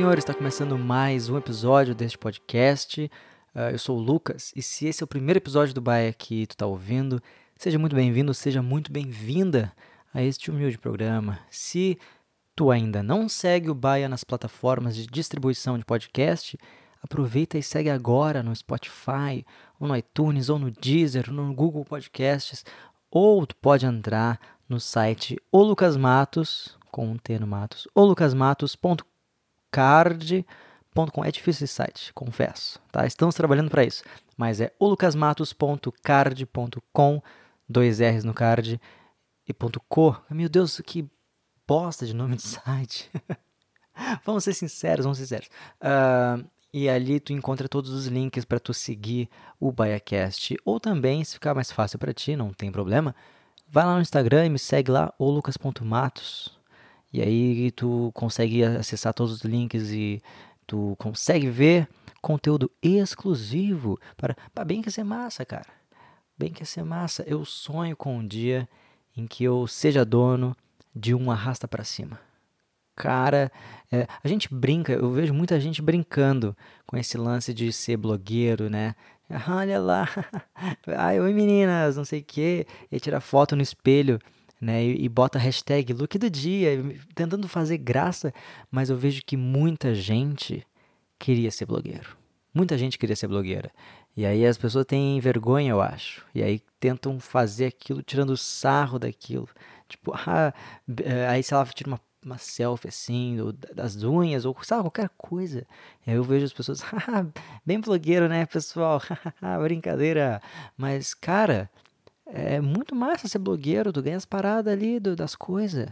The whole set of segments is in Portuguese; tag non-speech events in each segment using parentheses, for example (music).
Senhores, está começando mais um episódio deste podcast. Uh, eu sou o Lucas e se esse é o primeiro episódio do Baia que tu está ouvindo, seja muito bem-vindo, seja muito bem-vinda a este humilde programa. Se tu ainda não segue o Baia nas plataformas de distribuição de podcast, aproveita e segue agora no Spotify, ou no iTunes, ou no Deezer, ou no Google Podcasts, ou tu pode entrar no site o Lucas Matos, com um T no Matos, ou card.com. É difícil esse site, confesso. Tá? Estamos trabalhando para isso. Mas é olucasmatos.card.com, dois R's no card e ponto .co. Meu Deus, que bosta de nome de site. (laughs) vamos ser sinceros, vamos ser sinceros. Uh, e ali tu encontra todos os links para tu seguir o BaiaCast. Ou também, se ficar mais fácil para ti, não tem problema, vai lá no Instagram e me segue lá, olucas.matos. E aí tu consegue acessar todos os links e tu consegue ver conteúdo exclusivo para, para bem que ser massa, cara. Bem que ser massa. Eu sonho com um dia em que eu seja dono de um arrasta para cima. Cara, é, a gente brinca, eu vejo muita gente brincando com esse lance de ser blogueiro, né? Olha lá, (laughs) ai, oi meninas, não sei o que, e tirar foto no espelho né? E, e bota a hashtag look do dia, tentando fazer graça, mas eu vejo que muita gente queria ser blogueiro. Muita gente queria ser blogueira. E aí as pessoas têm vergonha, eu acho. E aí tentam fazer aquilo tirando sarro daquilo. Tipo, (laughs) ah, eh, aí sei lá, tira uma, uma selfie assim, do, das unhas, ou sabe, qualquer coisa. E aí eu vejo as pessoas, (laughs) ah, bem blogueiro, né, pessoal? (laughs) Brincadeira. Mas, cara, é muito massa ser blogueiro, tu ganha as paradas ali do, das coisas.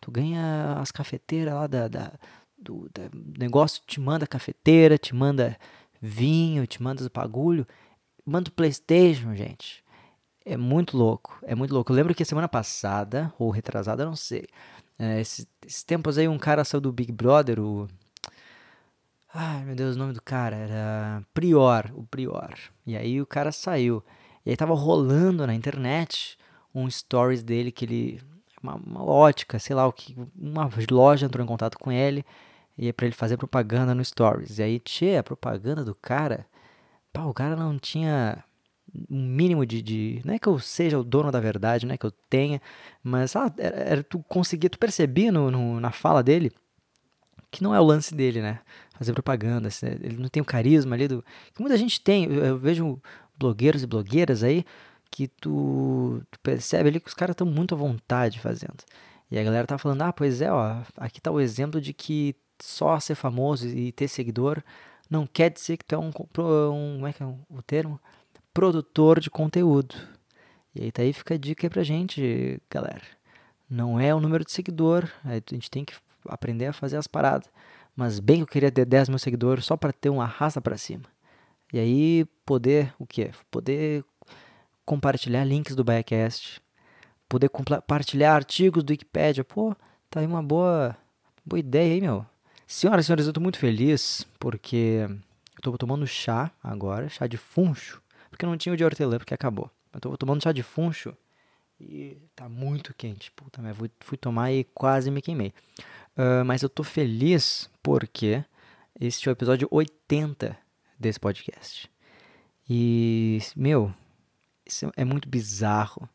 Tu ganha as cafeteiras lá da, da, do da negócio, te manda cafeteira, te manda vinho, te manda os bagulho. Manda o Playstation, gente. É muito louco, é muito louco. Eu lembro que semana passada, ou retrasada, não sei. É, esses, esses tempos aí, um cara saiu do Big Brother, o. Ai meu Deus, o nome do cara era Prior, o Prior. E aí o cara saiu. E aí tava rolando na internet um stories dele que ele. Uma, uma ótica, sei lá o que. Uma loja entrou em contato com ele e é pra ele fazer propaganda no stories. E aí, tchê, a propaganda do cara. Pá, o cara não tinha um mínimo de, de, Não é que eu seja o dono da verdade, não é que eu tenha, mas ah, era, era tu conseguia, tu percebia no, no, na fala dele que não é o lance dele, né? Fazer propaganda, ele não tem o carisma ali do. que muita gente tem. Eu, eu vejo blogueiros e blogueiras aí que tu, tu percebe ali que os caras estão muito à vontade fazendo. E a galera tá falando, ah, pois é, ó, aqui tá o exemplo de que só ser famoso e ter seguidor não quer dizer que tu é um, um como é que é o termo? Produtor de conteúdo. E aí tá aí fica a dica aí pra gente, galera. Não é o número de seguidor, a gente tem que aprender a fazer as paradas. Mas bem que eu queria ter 10 mil seguidores só para ter uma raça para cima. E aí poder o quê? Poder compartilhar links do Biacast, poder compartilhar artigos do Wikipedia. Pô, tá aí uma boa, boa ideia aí, meu. Senhoras e senhores, eu tô muito feliz porque eu tô tomando chá agora, chá de funcho, porque não tinha o de hortelã, porque acabou. Eu tô tomando chá de funcho e tá muito quente. Puta, mas fui, fui tomar e quase me queimei. Uh, mas eu tô feliz porque este é o episódio 80 desse podcast. E, meu, isso é muito bizarro.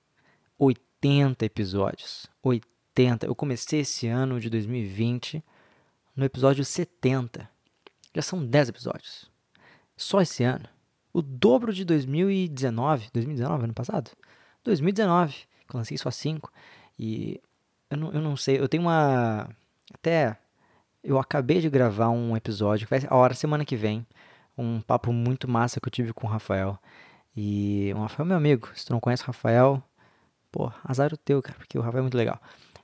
80 episódios. 80. Eu comecei esse ano de 2020 no episódio 70. Já são 10 episódios. Só esse ano. O dobro de 2019. 2019, ano passado? 2019, que eu lancei só 5. E eu não, eu não sei, eu tenho uma. Até. Eu acabei de gravar um episódio, que vai a hora semana que vem um papo muito massa que eu tive com o Rafael. E o Rafael é meu amigo. Se tu não conhece o Rafael, pô, azar o teu, cara, porque o Rafael é muito legal.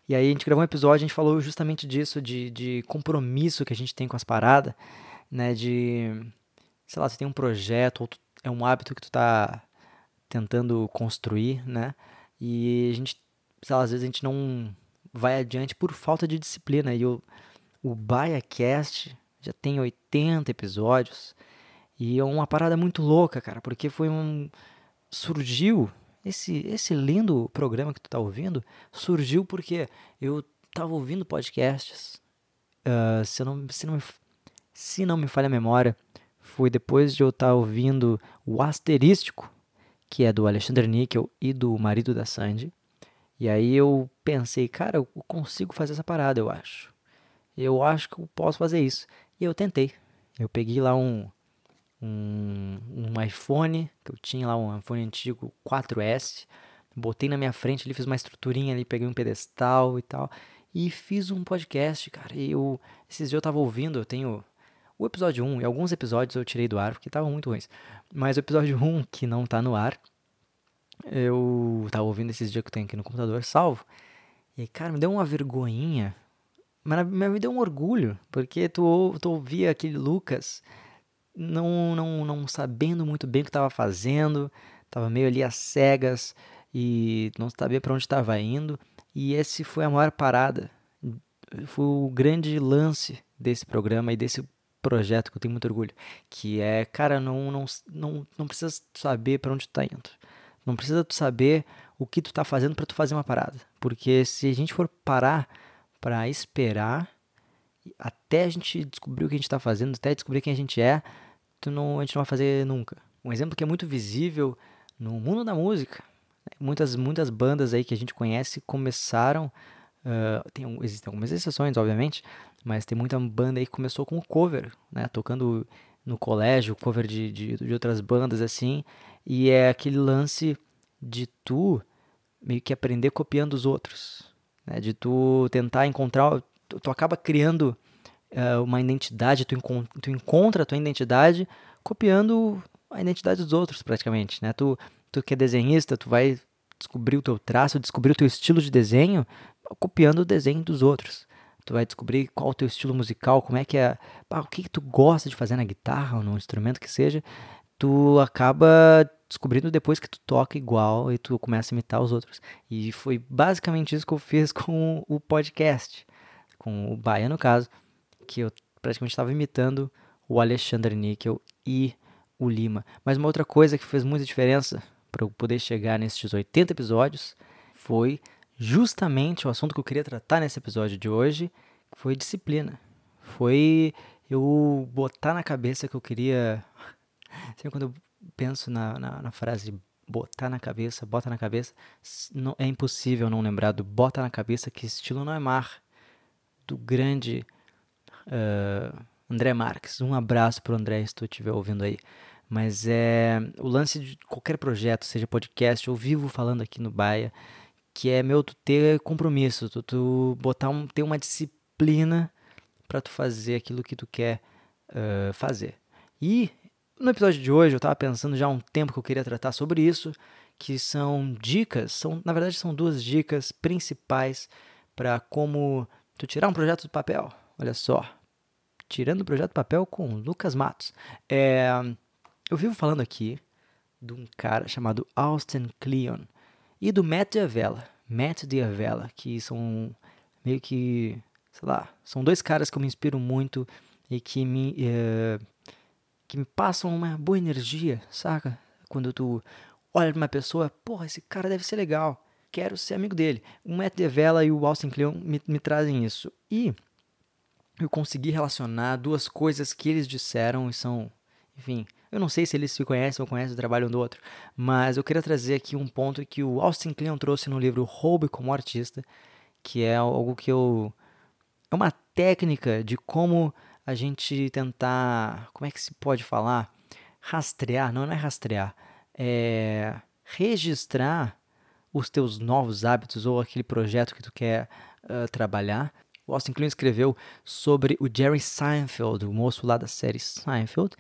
E aí a gente gravou um episódio, a gente falou justamente disso, de, de compromisso que a gente tem com as paradas, né? De, sei lá, você tem um projeto, ou tu, é um hábito que tu tá tentando construir, né? E a gente, sei lá, às vezes a gente não vai adiante por falta de disciplina. E o, o BaiaCast já tem 80 episódios. E é uma parada muito louca, cara, porque foi um. Surgiu esse, esse lindo programa que tu tá ouvindo, surgiu porque eu tava ouvindo podcasts uh, se, não, se, não me, se não me falha a memória, foi depois de eu estar tá ouvindo o Asterístico, que é do Alexander Nickel e do marido da Sandy. E aí eu pensei, cara, eu consigo fazer essa parada, eu acho. Eu acho que eu posso fazer isso. E eu tentei. Eu peguei lá um, um, um iPhone, que eu tinha lá um iPhone antigo 4S, botei na minha frente ali, fiz uma estruturinha ali, peguei um pedestal e tal, e fiz um podcast, cara. E eu, esses dias eu tava ouvindo, eu tenho o episódio 1 e alguns episódios eu tirei do ar porque estavam muito ruins. Mas o episódio 1, que não tá no ar, eu tava ouvindo esses dias que eu tenho aqui no computador, salvo. E, cara, me deu uma vergonhinha, mas me deu um orgulho, porque tu, tu ouvia aquele Lucas não, não, não sabendo muito bem o que estava fazendo, estava meio ali às cegas e não sabia para onde estava indo. E esse foi a maior parada, foi o grande lance desse programa e desse projeto que eu tenho muito orgulho, que é, cara, não não não, não precisa saber para onde tu tá indo. Não precisa tu saber o que tu tá fazendo para tu fazer uma parada, porque se a gente for parar para esperar até a gente descobrir o que a gente está fazendo, até descobrir quem a gente é, tu não, a gente não vai fazer nunca. Um exemplo que é muito visível no mundo da música. Né? Muitas, muitas bandas aí que a gente conhece começaram. Uh, tem, existem algumas exceções, obviamente, mas tem muita banda aí que começou com cover, né? Tocando no colégio, cover de, de, de outras bandas assim. E é aquele lance de tu meio que aprender copiando os outros. Né? De tu tentar encontrar tu, tu acaba criando uh, uma identidade, tu, encont tu encontra a tua identidade copiando a identidade dos outros, praticamente, né? Tu, tu que é desenhista, tu vai descobrir o teu traço, descobrir o teu estilo de desenho copiando o desenho dos outros. Tu vai descobrir qual o teu estilo musical, como é que é, pá, o que, que tu gosta de fazer na guitarra ou no instrumento que seja. Tu acaba descobrindo depois que tu toca igual e tu começa a imitar os outros. E foi basicamente isso que eu fiz (laughs) com o podcast com o Baia no caso, que eu praticamente estava imitando o Alexander Níquel e o Lima. Mas uma outra coisa que fez muita diferença para eu poder chegar nesses 80 episódios foi justamente o assunto que eu queria tratar nesse episódio de hoje, foi disciplina. Foi eu botar na cabeça que eu queria. (laughs) Sempre quando eu penso na, na, na frase botar na cabeça, bota na cabeça, não, é impossível não lembrar do bota na cabeça que estilo não é mar do grande uh, André Marques. Um abraço para o André se tu estiver ouvindo aí. Mas é o lance de qualquer projeto, seja podcast ou vivo falando aqui no Baia, que é meu tu ter compromisso, tu, tu botar um, ter uma disciplina para tu fazer aquilo que tu quer uh, fazer. E no episódio de hoje eu estava pensando já há um tempo que eu queria tratar sobre isso, que são dicas, são na verdade são duas dicas principais para como tu tirar um projeto do papel. Olha só, tirando o projeto do papel com Lucas Matos. É, eu vivo falando aqui de um cara chamado Austin Kleon e do Matt Diavela. Matt Diavela, que são meio que, sei lá, são dois caras que eu me inspiro muito e que me, é, que me passam uma boa energia, saca? Quando tu olha pra uma pessoa, porra, esse cara deve ser legal quero ser amigo dele. O Matt DeVella e o Austin Kleon me, me trazem isso. E eu consegui relacionar duas coisas que eles disseram e são, enfim, eu não sei se eles se conhecem ou conhecem o trabalho um do outro, mas eu queria trazer aqui um ponto que o Austin Kleon trouxe no livro Roube como Artista, que é algo que eu é uma técnica de como a gente tentar, como é que se pode falar? Rastrear, não, não é rastrear, é registrar os teus novos hábitos ou aquele projeto que tu quer uh, trabalhar. O Austin Kleon escreveu sobre o Jerry Seinfeld, o moço lá da série Seinfeld,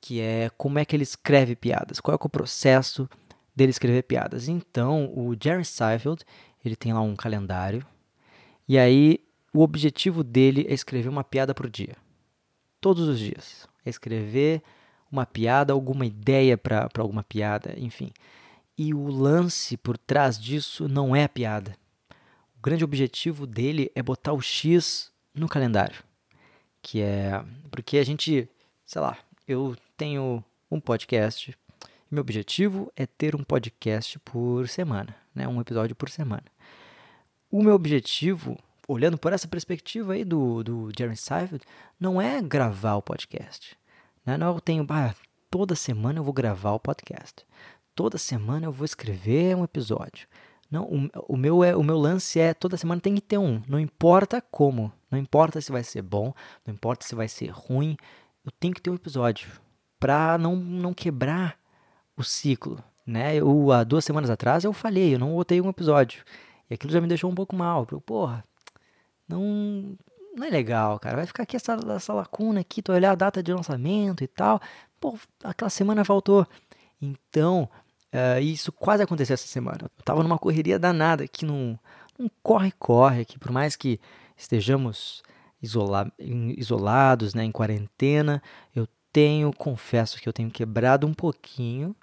que é como é que ele escreve piadas, qual é, é o processo dele escrever piadas. Então, o Jerry Seinfeld, ele tem lá um calendário, e aí o objetivo dele é escrever uma piada por dia. Todos os dias. É escrever uma piada, alguma ideia para alguma piada, enfim. E o lance por trás disso não é a piada. O grande objetivo dele é botar o X no calendário. Que é. Porque a gente, sei lá, eu tenho um podcast. Meu objetivo é ter um podcast por semana, né? Um episódio por semana. O meu objetivo olhando por essa perspectiva aí do, do Jeremy Seinfeld, não é gravar o podcast. Né? Não eu tenho, ah, toda semana eu vou gravar o podcast. Toda semana eu vou escrever um episódio. Não, o, o, meu é, o meu lance é toda semana tem que ter um. Não importa como. Não importa se vai ser bom, não importa se vai ser ruim. Eu tenho que ter um episódio para não, não quebrar o ciclo. Né? Eu, há duas semanas atrás eu falhei, eu não botei um episódio. E aquilo já me deixou um pouco mal. Eu, porra, não, não é legal, cara. Vai ficar aqui essa, essa lacuna aqui, tu olhar a data de lançamento e tal. Pô, aquela semana faltou. Então, uh, isso quase aconteceu essa semana. Eu tava numa correria danada aqui num, num corre-corre aqui, por mais que estejamos isola isolados, né, em quarentena, eu tenho, confesso que eu tenho quebrado um pouquinho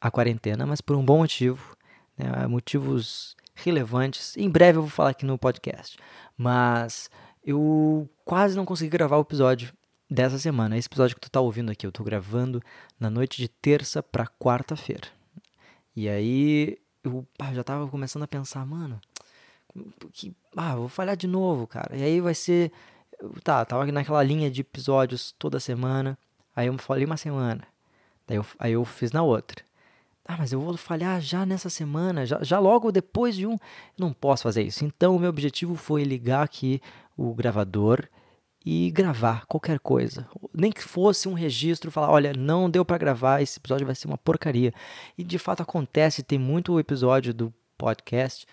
a quarentena, mas por um bom motivo, né, motivos relevantes. Em breve eu vou falar aqui no podcast, mas eu quase não consegui gravar o episódio dessa semana. Esse episódio que tu tá ouvindo aqui, eu tô gravando na noite de terça para quarta-feira. E aí eu ah, já tava começando a pensar, mano, que ah, vou falhar de novo, cara. E aí vai ser tá, tava naquela linha de episódios toda semana. Aí eu falei uma semana. Daí eu, aí eu fiz na outra. Ah, mas eu vou falhar já nessa semana, já, já logo depois de um. Não posso fazer isso. Então, o meu objetivo foi ligar aqui o gravador e gravar qualquer coisa. Nem que fosse um registro, falar, olha, não deu para gravar, esse episódio vai ser uma porcaria. E de fato acontece, tem muito episódio do podcast.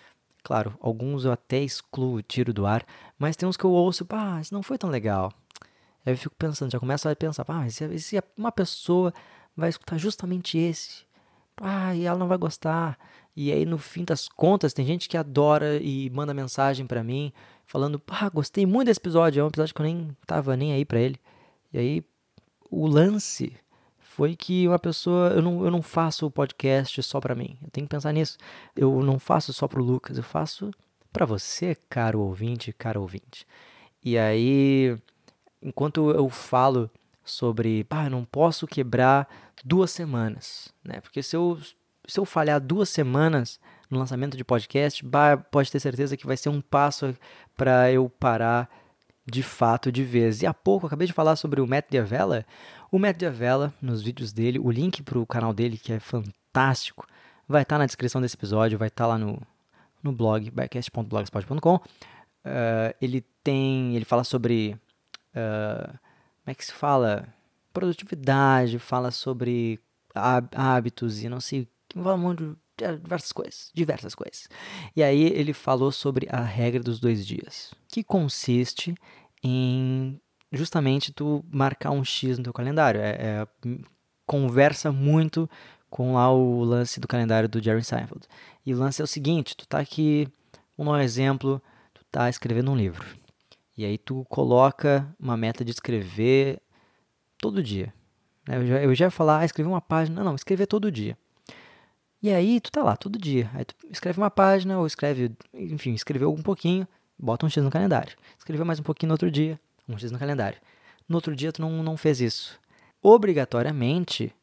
Claro, alguns eu até excluo, tiro do ar, mas tem uns que eu ouço, pá, isso não foi tão legal. Aí eu fico pensando, já começo a pensar, pá, mas se uma pessoa vai escutar justamente esse, pá, e ela não vai gostar. E aí, no fim das contas, tem gente que adora e manda mensagem para mim, falando, ah, gostei muito desse episódio, é um episódio que eu nem tava nem aí para ele. E aí o lance foi que uma pessoa, eu não, eu não faço o podcast só para mim. Eu tenho que pensar nisso. Eu não faço só pro Lucas, eu faço para você, caro ouvinte, caro ouvinte. E aí, enquanto eu falo sobre, pá, não posso quebrar duas semanas, né? Porque se eu se eu falhar duas semanas no lançamento de podcast, pode ter certeza que vai ser um passo para eu parar de fato de vez. E há pouco acabei de falar sobre o Matt Diavela. O Matt Diavela, nos vídeos dele, o link para o canal dele, que é fantástico, vai estar tá na descrição desse episódio, vai estar tá lá no, no blog, backcast.blogspot.com. Uh, ele tem. Ele fala sobre. Uh, como é que se fala? Produtividade, fala sobre hábitos e não sei. Fala um monte diversas coisas, diversas coisas. E aí ele falou sobre a regra dos dois dias, que consiste em justamente tu marcar um X no teu calendário. É, é, conversa muito com lá o lance do calendário do Jerry Seinfeld. E o lance é o seguinte, tu tá aqui, um exemplo, tu tá escrevendo um livro. E aí tu coloca uma meta de escrever todo dia. Eu já, eu já ia falar, ah, escrever uma página. Não, não, escrever todo dia. E aí tu tá lá todo dia. Aí tu escreve uma página ou escreve, enfim, escreveu um pouquinho, bota um X no calendário. Escreveu mais um pouquinho no outro dia, um X no calendário. No outro dia tu não, não fez isso. Obrigatoriamente,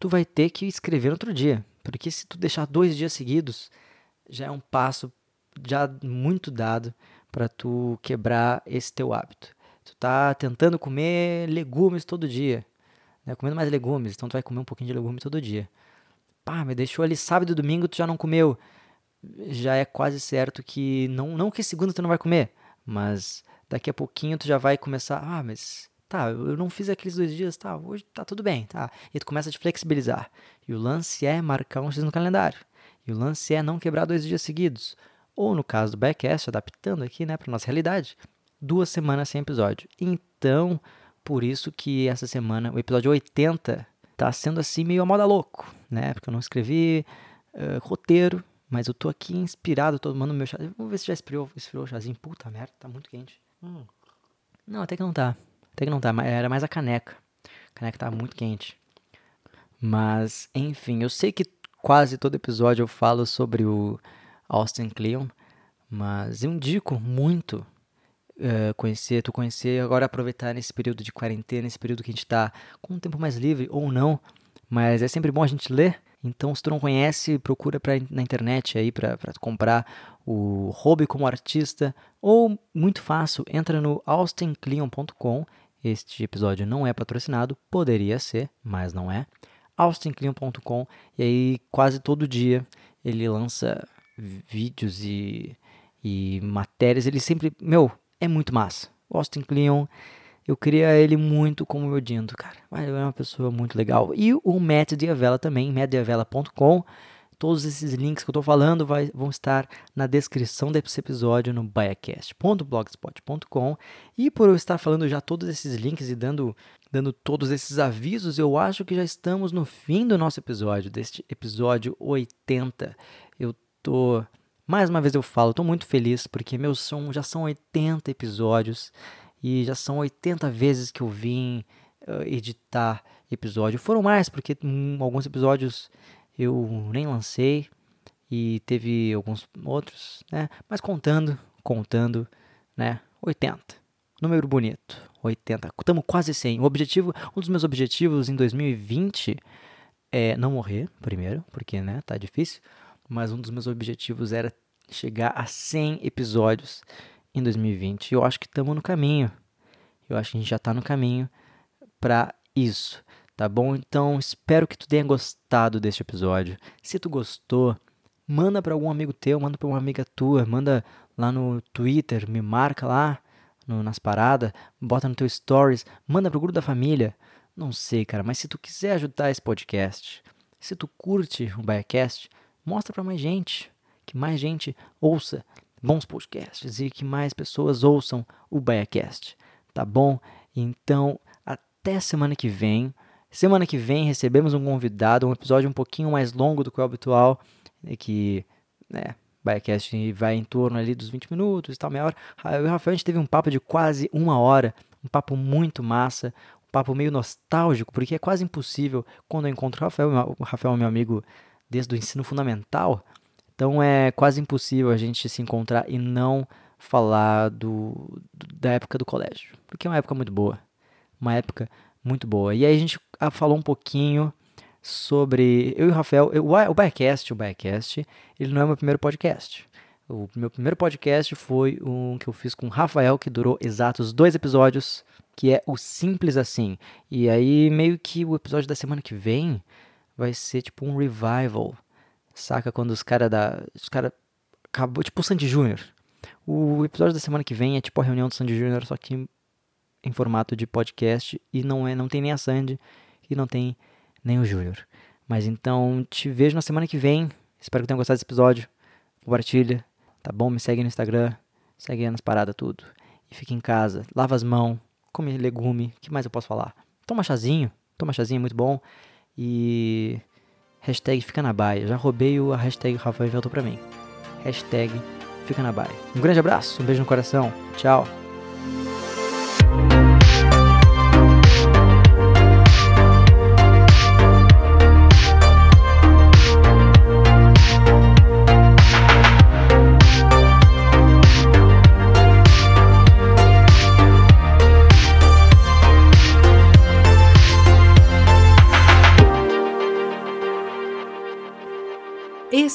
tu vai ter que escrever no outro dia. Porque se tu deixar dois dias seguidos, já é um passo já muito dado para tu quebrar esse teu hábito. Tu tá tentando comer legumes todo dia, né? comendo mais legumes, então tu vai comer um pouquinho de legume todo dia. Pá, me deixou ali sábado e domingo, tu já não comeu. Já é quase certo que. Não, não que segunda tu não vai comer, mas daqui a pouquinho tu já vai começar. Ah, mas. Tá, eu não fiz aqueles dois dias, tá, hoje tá tudo bem, tá. E tu começa a te flexibilizar. E o lance é marcar um X no calendário. E o lance é não quebrar dois dias seguidos. Ou no caso do backcast, adaptando aqui, né, pra nossa realidade, duas semanas sem episódio. Então, por isso que essa semana, o episódio 80 tá sendo assim meio a moda louco, né? Porque eu não escrevi uh, roteiro, mas eu tô aqui inspirado, tô tomando meu chá. Vamos ver se já esfriou, esfriou o chazinho. Puta merda, tá muito quente. Hum. Não, até que não tá. Até que não tá. Era mais a caneca. A caneca tá muito quente. Mas, enfim, eu sei que quase todo episódio eu falo sobre o Austin Kleon, mas eu indico muito uh, conhecer, tu conhecer, agora aproveitar nesse período de quarentena, nesse período que a gente está com um tempo mais livre ou não, mas é sempre bom a gente ler. Então, se tu não conhece, procura pra, na internet aí para comprar o Hobby como Artista. Ou, muito fácil, entra no austincleon.com. Este episódio não é patrocinado, poderia ser, mas não é. austincleon.com e aí quase todo dia ele lança vídeos e, e matérias. Ele sempre, meu, é muito massa. Austin Kleon eu queria ele muito como meu Dindo, cara. Ele é uma pessoa muito legal. E o Matt Diavela também, mattdiavela.com. Todos esses links que eu tô falando vai, vão estar na descrição desse episódio no biacast.blogspot.com. E por eu estar falando já todos esses links e dando, dando todos esses avisos, eu acho que já estamos no fim do nosso episódio, deste episódio 80. Eu tô. Mais uma vez eu falo, tô muito feliz porque meus são, já são 80 episódios e já são 80 vezes que eu vim uh, editar episódio. Foram mais, porque um, alguns episódios eu nem lancei e teve alguns outros, né? Mas contando, contando, né? 80. Número bonito. 80. Estamos quase 100. O objetivo, um dos meus objetivos em 2020 é não morrer, primeiro, porque, né, tá difícil, mas um dos meus objetivos era chegar a 100 episódios em 2020. Eu acho que estamos no caminho. Eu acho que a gente já está no caminho para isso, tá bom? Então, espero que tu tenha gostado deste episódio. Se tu gostou, manda para algum amigo teu, manda para uma amiga tua, manda lá no Twitter, me marca lá no, nas paradas, bota no teu stories, manda pro grupo da família. Não sei, cara, mas se tu quiser ajudar esse podcast, se tu curte o Biacast, mostra para mais gente, que mais gente ouça bons podcasts e que mais pessoas ouçam o Biacast, tá bom? Então, até semana que vem. Semana que vem recebemos um convidado, um episódio um pouquinho mais longo do que o habitual, que, né, Biacast vai em torno ali dos 20 minutos e tal, meia hora. Eu e o Rafael, a gente teve um papo de quase uma hora, um papo muito massa, um papo meio nostálgico, porque é quase impossível quando eu encontro o Rafael, o Rafael é meu amigo desde o ensino fundamental, então é quase impossível a gente se encontrar e não falar do, da época do colégio, porque é uma época muito boa, uma época muito boa. E aí a gente ah, falou um pouquinho sobre eu e o Rafael, eu, o Biacast, o Biacast, ele não é meu primeiro podcast. O meu primeiro podcast foi um que eu fiz com o Rafael, que durou exatos dois episódios, que é o Simples Assim. E aí meio que o episódio da semana que vem vai ser tipo um revival Saca? Quando os caras da. Os caras. Acabou. Tipo o Sandy Júnior. O episódio da semana que vem é tipo a reunião do Sandy Júnior, só que em formato de podcast. E não é não tem nem a Sandy e não tem nem o Júnior. Mas então te vejo na semana que vem. Espero que tenham gostado desse episódio. Compartilha, tá bom? Me segue no Instagram. Segue nas paradas tudo. E fica em casa. Lava as mãos. Come legume. Que mais eu posso falar? Toma chazinho. Toma chazinho, é muito bom. E Hashtag fica na baia. Já roubei o a hashtag Rafael inventou pra mim. Hashtag fica na baia. Um grande abraço, um beijo no coração. Tchau.